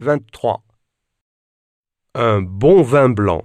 23. Un bon vin blanc.